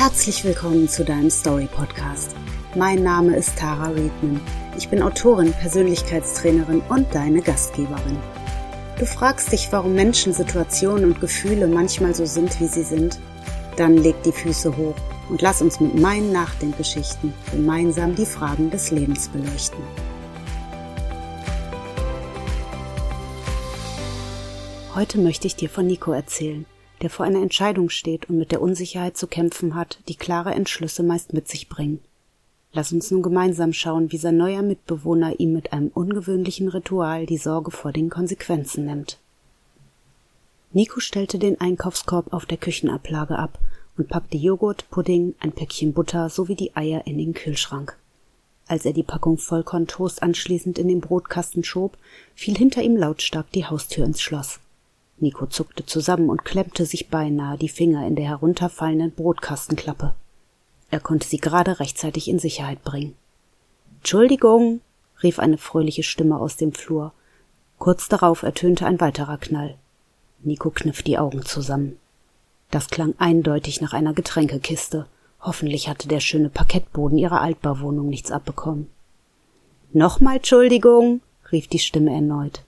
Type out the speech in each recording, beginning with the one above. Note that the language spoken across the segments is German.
Herzlich willkommen zu deinem Story Podcast. Mein Name ist Tara Riedman. Ich bin Autorin, Persönlichkeitstrainerin und deine Gastgeberin. Du fragst dich, warum Menschen, Situationen und Gefühle manchmal so sind, wie sie sind? Dann leg die Füße hoch und lass uns mit meinen Nachdenkgeschichten gemeinsam die Fragen des Lebens beleuchten. Heute möchte ich dir von Nico erzählen der vor einer Entscheidung steht und mit der Unsicherheit zu kämpfen hat, die klare Entschlüsse meist mit sich bringen. Lass uns nun gemeinsam schauen, wie sein neuer Mitbewohner ihm mit einem ungewöhnlichen Ritual die Sorge vor den Konsequenzen nimmt. Nico stellte den Einkaufskorb auf der Küchenablage ab und packte Joghurt, Pudding, ein Päckchen Butter sowie die Eier in den Kühlschrank. Als er die Packung Vollkorntoast anschließend in den Brotkasten schob, fiel hinter ihm lautstark die Haustür ins Schloss. Nico zuckte zusammen und klemmte sich beinahe die Finger in der herunterfallenden Brotkastenklappe. Er konnte sie gerade rechtzeitig in Sicherheit bringen. Entschuldigung, rief eine fröhliche Stimme aus dem Flur. Kurz darauf ertönte ein weiterer Knall. Nico kniff die Augen zusammen. Das klang eindeutig nach einer Getränkekiste. Hoffentlich hatte der schöne Parkettboden ihrer Altbauwohnung nichts abbekommen. Nochmal Entschuldigung, rief die Stimme erneut.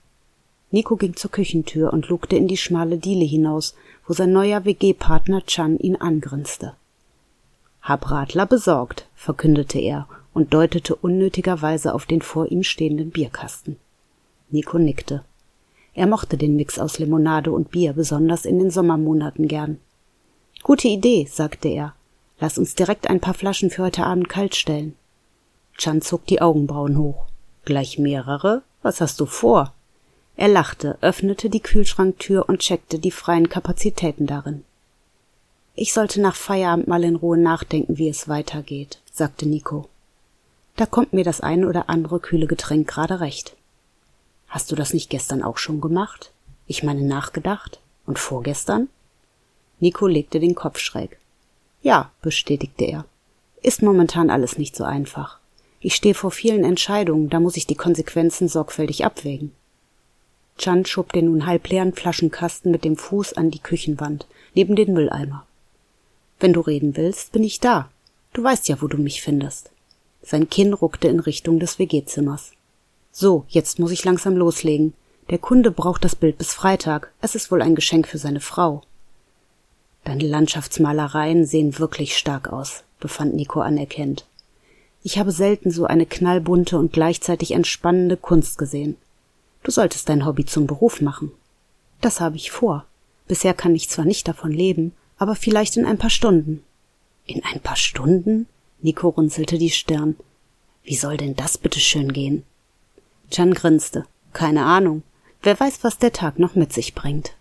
Nico ging zur Küchentür und lugte in die schmale Diele hinaus, wo sein neuer WG-Partner Chan ihn angrinste. Hab Radler besorgt, verkündete er und deutete unnötigerweise auf den vor ihm stehenden Bierkasten. Nico nickte. Er mochte den Mix aus Limonade und Bier besonders in den Sommermonaten gern. Gute Idee, sagte er. Lass uns direkt ein paar Flaschen für heute Abend kalt stellen. Chan zog die Augenbrauen hoch. Gleich mehrere? Was hast du vor? Er lachte, öffnete die Kühlschranktür und checkte die freien Kapazitäten darin. Ich sollte nach Feierabend mal in Ruhe nachdenken, wie es weitergeht, sagte Nico. Da kommt mir das eine oder andere kühle Getränk gerade recht. Hast du das nicht gestern auch schon gemacht? Ich meine nachgedacht? Und vorgestern? Nico legte den Kopf schräg. Ja, bestätigte er. Ist momentan alles nicht so einfach. Ich stehe vor vielen Entscheidungen, da muss ich die Konsequenzen sorgfältig abwägen. Chan schob den nun halbleeren Flaschenkasten mit dem Fuß an die Küchenwand, neben den Mülleimer. Wenn du reden willst, bin ich da. Du weißt ja, wo du mich findest. Sein Kinn ruckte in Richtung des WG-Zimmers. So, jetzt muss ich langsam loslegen. Der Kunde braucht das Bild bis Freitag. Es ist wohl ein Geschenk für seine Frau. Deine Landschaftsmalereien sehen wirklich stark aus, befand Nico anerkennt. Ich habe selten so eine knallbunte und gleichzeitig entspannende Kunst gesehen. Du solltest dein Hobby zum Beruf machen. Das habe ich vor. Bisher kann ich zwar nicht davon leben, aber vielleicht in ein paar Stunden. In ein paar Stunden? Nico runzelte die Stirn. Wie soll denn das bitte schön gehen? Chan grinste. Keine Ahnung. Wer weiß, was der Tag noch mit sich bringt.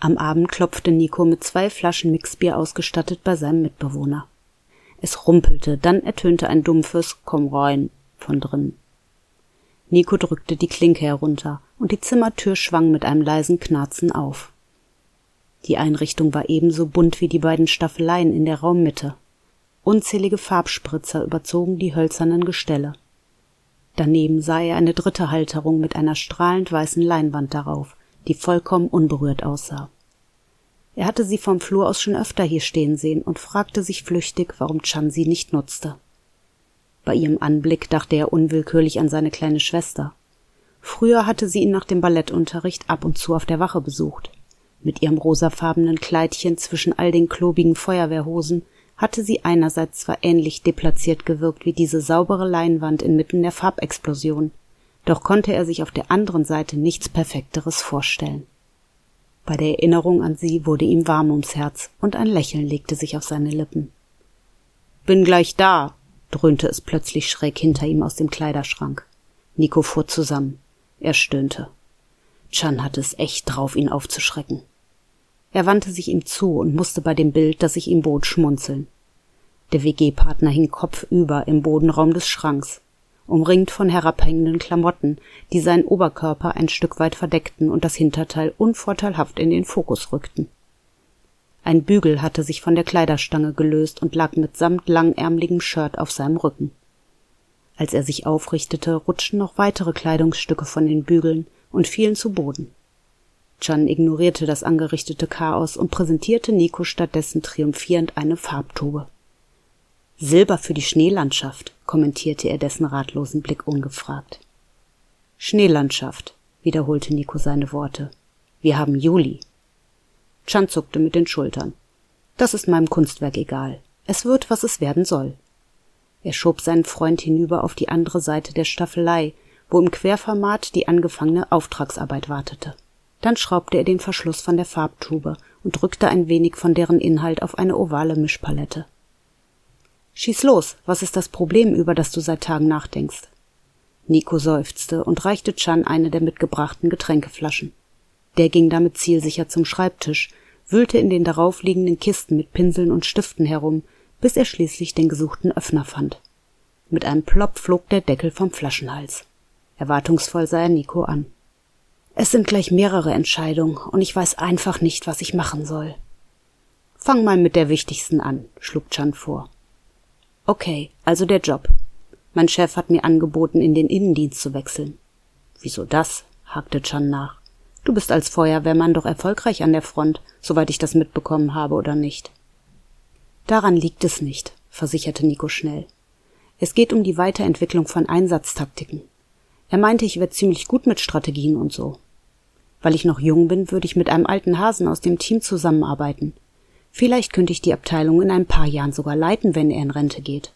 Am Abend klopfte Nico mit zwei Flaschen Mixbier ausgestattet bei seinem Mitbewohner. Es rumpelte, dann ertönte ein dumpfes Komm rein von drinnen. Nico drückte die Klinke herunter, und die Zimmertür schwang mit einem leisen Knarzen auf. Die Einrichtung war ebenso bunt wie die beiden Staffeleien in der Raummitte. Unzählige Farbspritzer überzogen die hölzernen Gestelle. Daneben sah er eine dritte Halterung mit einer strahlend weißen Leinwand darauf, die vollkommen unberührt aussah. Er hatte sie vom Flur aus schon öfter hier stehen sehen und fragte sich flüchtig, warum Chan sie nicht nutzte. Bei ihrem Anblick dachte er unwillkürlich an seine kleine Schwester. Früher hatte sie ihn nach dem Ballettunterricht ab und zu auf der Wache besucht. Mit ihrem rosafarbenen Kleidchen zwischen all den klobigen Feuerwehrhosen hatte sie einerseits zwar ähnlich deplatziert gewirkt wie diese saubere Leinwand inmitten der Farbexplosion, doch konnte er sich auf der anderen Seite nichts Perfekteres vorstellen. Bei der Erinnerung an sie wurde ihm warm ums Herz und ein Lächeln legte sich auf seine Lippen. Bin gleich da, dröhnte es plötzlich schräg hinter ihm aus dem Kleiderschrank. Nico fuhr zusammen. Er stöhnte. Chan hatte es echt drauf, ihn aufzuschrecken. Er wandte sich ihm zu und musste bei dem Bild, das sich ihm bot, schmunzeln. Der WG-Partner hing kopfüber im Bodenraum des Schranks, umringt von herabhängenden Klamotten, die seinen Oberkörper ein Stück weit verdeckten und das Hinterteil unvorteilhaft in den Fokus rückten. Ein Bügel hatte sich von der Kleiderstange gelöst und lag mitsamt langärmligem Shirt auf seinem Rücken. Als er sich aufrichtete, rutschten noch weitere Kleidungsstücke von den Bügeln und fielen zu Boden. Chan ignorierte das angerichtete Chaos und präsentierte Nico stattdessen triumphierend eine Farbtube. Silber für die Schneelandschaft, kommentierte er dessen ratlosen Blick ungefragt. Schneelandschaft, wiederholte Nico seine Worte. Wir haben Juli. Chan zuckte mit den Schultern. Das ist meinem Kunstwerk egal. Es wird, was es werden soll. Er schob seinen Freund hinüber auf die andere Seite der Staffelei, wo im Querformat die angefangene Auftragsarbeit wartete. Dann schraubte er den Verschluss von der Farbtube und drückte ein wenig von deren Inhalt auf eine ovale Mischpalette. Schieß los, was ist das Problem, über das du seit Tagen nachdenkst? Nico seufzte und reichte Chan eine der mitgebrachten Getränkeflaschen. Der ging damit zielsicher zum Schreibtisch, wühlte in den daraufliegenden Kisten mit Pinseln und Stiften herum, bis er schließlich den gesuchten Öffner fand. Mit einem Plopp flog der Deckel vom Flaschenhals. Erwartungsvoll sah er Nico an. Es sind gleich mehrere Entscheidungen, und ich weiß einfach nicht, was ich machen soll. Fang mal mit der wichtigsten an, schlug Chan vor. Okay, also der Job. Mein Chef hat mir angeboten, in den Innendienst zu wechseln. Wieso das? hakte Chan nach. Du bist als Feuerwehrmann doch erfolgreich an der Front, soweit ich das mitbekommen habe, oder nicht? Daran liegt es nicht, versicherte Nico schnell. Es geht um die Weiterentwicklung von Einsatztaktiken. Er meinte, ich wäre ziemlich gut mit Strategien und so. Weil ich noch jung bin, würde ich mit einem alten Hasen aus dem Team zusammenarbeiten. Vielleicht könnte ich die Abteilung in ein paar Jahren sogar leiten, wenn er in Rente geht.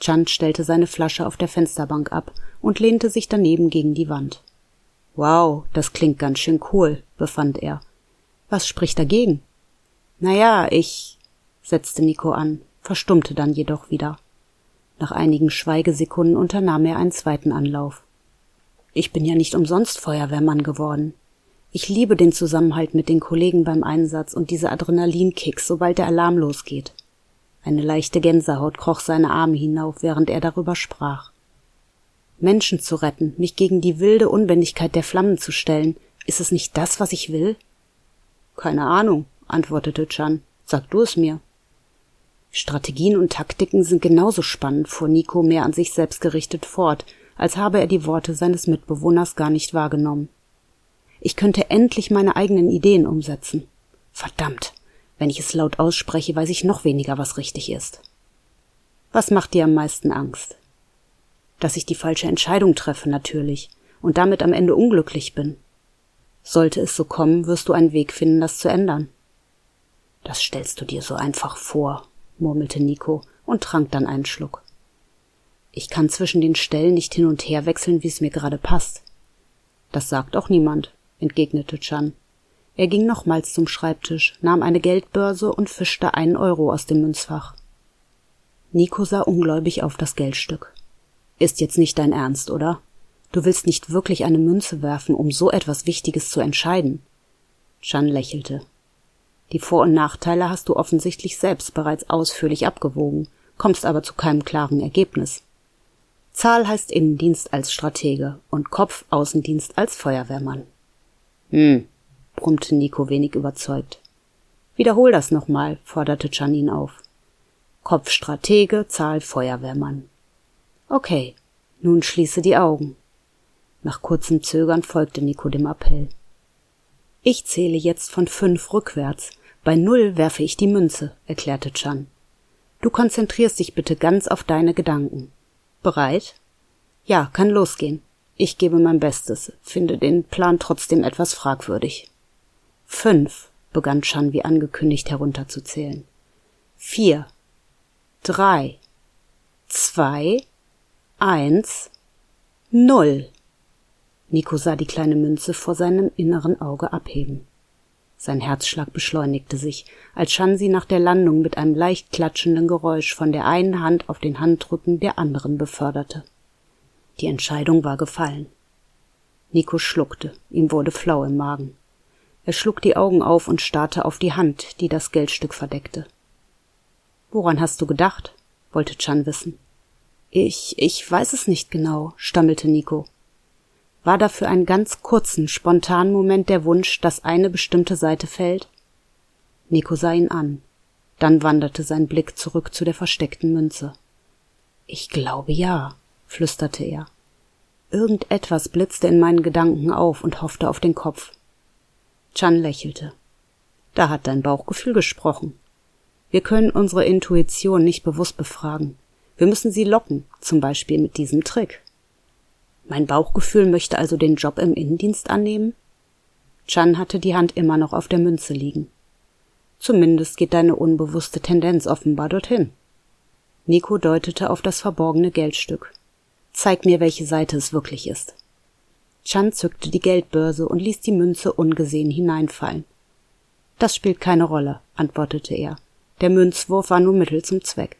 Chand stellte seine Flasche auf der Fensterbank ab und lehnte sich daneben gegen die Wand. Wow, das klingt ganz schön cool, befand er. Was spricht dagegen? Na ja, ich, setzte Nico an, verstummte dann jedoch wieder. Nach einigen Schweigesekunden unternahm er einen zweiten Anlauf. Ich bin ja nicht umsonst Feuerwehrmann geworden. Ich liebe den Zusammenhalt mit den Kollegen beim Einsatz und diese Adrenalinkicks, sobald der Alarm losgeht. Eine leichte Gänsehaut kroch seine Arme hinauf, während er darüber sprach. Menschen zu retten, mich gegen die wilde Unbändigkeit der Flammen zu stellen, ist es nicht das, was ich will? Keine Ahnung, antwortete Chan. Sag du es mir. Strategien und Taktiken sind genauso spannend, fuhr Nico mehr an sich selbst gerichtet fort, als habe er die Worte seines Mitbewohners gar nicht wahrgenommen. Ich könnte endlich meine eigenen Ideen umsetzen. Verdammt, wenn ich es laut ausspreche, weiß ich noch weniger, was richtig ist. Was macht dir am meisten Angst? Dass ich die falsche Entscheidung treffe, natürlich, und damit am Ende unglücklich bin. Sollte es so kommen, wirst du einen Weg finden, das zu ändern. Das stellst du dir so einfach vor, murmelte Nico und trank dann einen Schluck. Ich kann zwischen den Stellen nicht hin und her wechseln, wie es mir gerade passt. Das sagt auch niemand, entgegnete Chan. Er ging nochmals zum Schreibtisch, nahm eine Geldbörse und fischte einen Euro aus dem Münzfach. Nico sah ungläubig auf das Geldstück. Ist jetzt nicht dein Ernst, oder? Du willst nicht wirklich eine Münze werfen, um so etwas Wichtiges zu entscheiden. Chan lächelte. Die Vor- und Nachteile hast du offensichtlich selbst bereits ausführlich abgewogen, kommst aber zu keinem klaren Ergebnis. Zahl heißt Innendienst als Stratege und Kopf Außendienst als Feuerwehrmann. Hm, brummte Nico wenig überzeugt. Wiederhol das nochmal, forderte Janin auf. Kopf Stratege, Zahl Feuerwehrmann. Okay, nun schließe die Augen. Nach kurzem Zögern folgte Nico dem Appell. Ich zähle jetzt von fünf rückwärts. Bei null werfe ich die Münze, erklärte Chan. Du konzentrierst dich bitte ganz auf deine Gedanken. Bereit? Ja, kann losgehen. Ich gebe mein Bestes, finde den Plan trotzdem etwas fragwürdig. Fünf, begann Chan wie angekündigt herunterzuzählen. Vier, drei, zwei, eins, null. Nico sah die kleine Münze vor seinem inneren Auge abheben. Sein Herzschlag beschleunigte sich, als Schansi nach der Landung mit einem leicht klatschenden Geräusch von der einen Hand auf den Handrücken der anderen beförderte. Die Entscheidung war gefallen. Nico schluckte, ihm wurde flau im Magen. Er schlug die Augen auf und starrte auf die Hand, die das Geldstück verdeckte. Woran hast du gedacht? wollte Chan wissen. Ich, ich weiß es nicht genau, stammelte Nico war da für einen ganz kurzen, spontanen Moment der Wunsch, dass eine bestimmte Seite fällt? Nico sah ihn an. Dann wanderte sein Blick zurück zu der versteckten Münze. Ich glaube ja, flüsterte er. Irgendetwas blitzte in meinen Gedanken auf und hoffte auf den Kopf. Chan lächelte. Da hat dein Bauchgefühl gesprochen. Wir können unsere Intuition nicht bewusst befragen. Wir müssen sie locken, zum Beispiel mit diesem Trick. Mein Bauchgefühl möchte also den Job im Innendienst annehmen? Chan hatte die Hand immer noch auf der Münze liegen. Zumindest geht deine unbewusste Tendenz offenbar dorthin. Nico deutete auf das verborgene Geldstück. Zeig mir, welche Seite es wirklich ist. Chan zückte die Geldbörse und ließ die Münze ungesehen hineinfallen. Das spielt keine Rolle, antwortete er. Der Münzwurf war nur Mittel zum Zweck.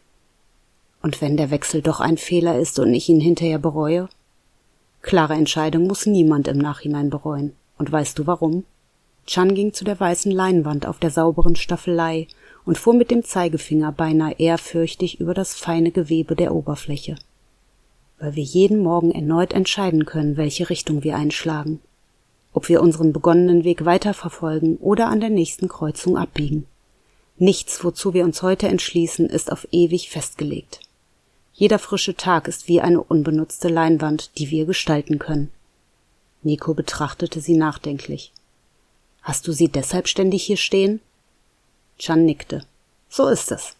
Und wenn der Wechsel doch ein Fehler ist und ich ihn hinterher bereue? Klare Entscheidung muss niemand im Nachhinein bereuen. Und weißt du warum? Chan ging zu der weißen Leinwand auf der sauberen Staffelei und fuhr mit dem Zeigefinger beinahe ehrfürchtig über das feine Gewebe der Oberfläche. Weil wir jeden Morgen erneut entscheiden können, welche Richtung wir einschlagen. Ob wir unseren begonnenen Weg weiterverfolgen oder an der nächsten Kreuzung abbiegen. Nichts, wozu wir uns heute entschließen, ist auf ewig festgelegt. Jeder frische Tag ist wie eine unbenutzte Leinwand, die wir gestalten können. Nico betrachtete sie nachdenklich. Hast du sie deshalb ständig hier stehen? Chan nickte. So ist es.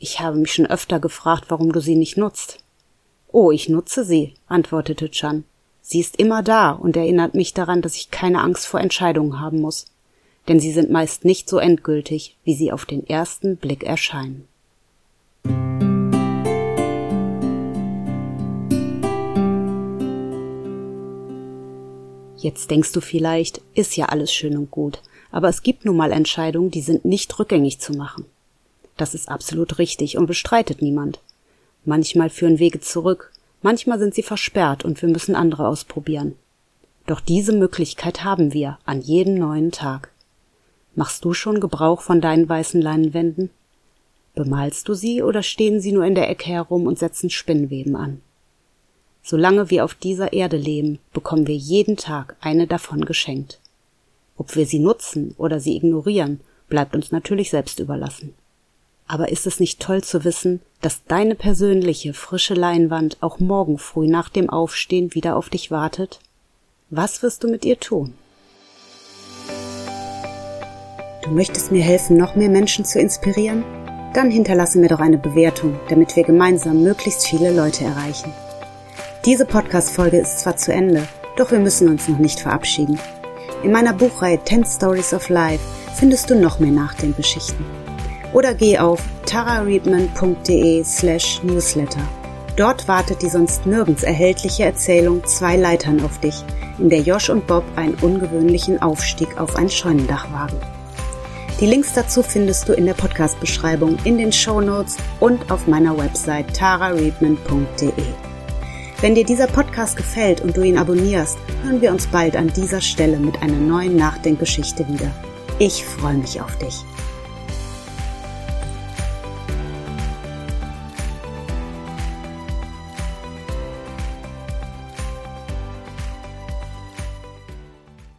Ich habe mich schon öfter gefragt, warum du sie nicht nutzt. Oh, ich nutze sie, antwortete Chan. Sie ist immer da und erinnert mich daran, dass ich keine Angst vor Entscheidungen haben muss. Denn sie sind meist nicht so endgültig, wie sie auf den ersten Blick erscheinen. Jetzt denkst du vielleicht, ist ja alles schön und gut, aber es gibt nun mal Entscheidungen, die sind nicht rückgängig zu machen. Das ist absolut richtig und bestreitet niemand. Manchmal führen Wege zurück, manchmal sind sie versperrt und wir müssen andere ausprobieren. Doch diese Möglichkeit haben wir an jedem neuen Tag. Machst du schon Gebrauch von deinen weißen Leinenwänden? Bemalst du sie oder stehen sie nur in der Ecke herum und setzen Spinnweben an? Solange wir auf dieser Erde leben, bekommen wir jeden Tag eine davon geschenkt. Ob wir sie nutzen oder sie ignorieren, bleibt uns natürlich selbst überlassen. Aber ist es nicht toll zu wissen, dass deine persönliche frische Leinwand auch morgen früh nach dem Aufstehen wieder auf dich wartet? Was wirst du mit ihr tun? Du möchtest mir helfen, noch mehr Menschen zu inspirieren? Dann hinterlasse mir doch eine Bewertung, damit wir gemeinsam möglichst viele Leute erreichen. Diese Podcast-Folge ist zwar zu Ende, doch wir müssen uns noch nicht verabschieden. In meiner Buchreihe 10 Stories of Life findest du noch mehr Nachdenkgeschichten. Oder geh auf tarareadman.de slash newsletter. Dort wartet die sonst nirgends erhältliche Erzählung Zwei Leitern auf dich, in der Josh und Bob einen ungewöhnlichen Aufstieg auf ein Scheunendach wagen. Die Links dazu findest du in der Podcast-Beschreibung, in den Show Notes und auf meiner Website tarareadman.de. Wenn dir dieser Podcast gefällt und du ihn abonnierst, hören wir uns bald an dieser Stelle mit einer neuen Nachdenkgeschichte wieder. Ich freue mich auf dich.